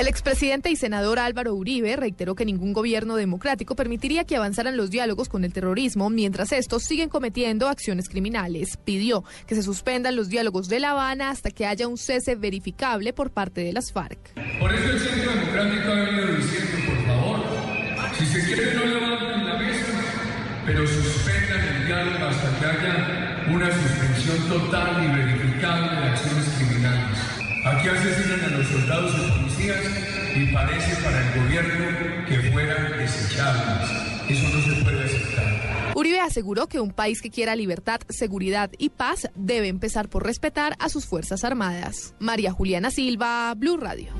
El expresidente y senador Álvaro Uribe reiteró que ningún gobierno democrático permitiría que avanzaran los diálogos con el terrorismo mientras estos siguen cometiendo acciones criminales. Pidió que se suspendan los diálogos de La Habana hasta que haya un cese verificable por parte de las FARC. Por eso el Centro Democrático ha venido diciendo, por favor, si se quiere no levanten la mesa, pero suspendan el diálogo hasta que haya una suspensión total y verificable. Uribe aseguró que un país que quiera libertad, seguridad y paz debe empezar por respetar a sus Fuerzas Armadas. María Juliana Silva, Blue Radio.